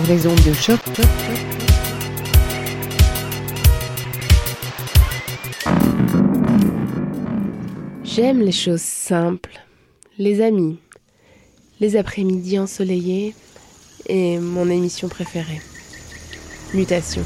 les ondes de choc. J'aime les choses simples, les amis, les après-midi ensoleillés et mon émission préférée, Mutation.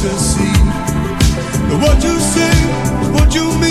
To see what you say, what you mean.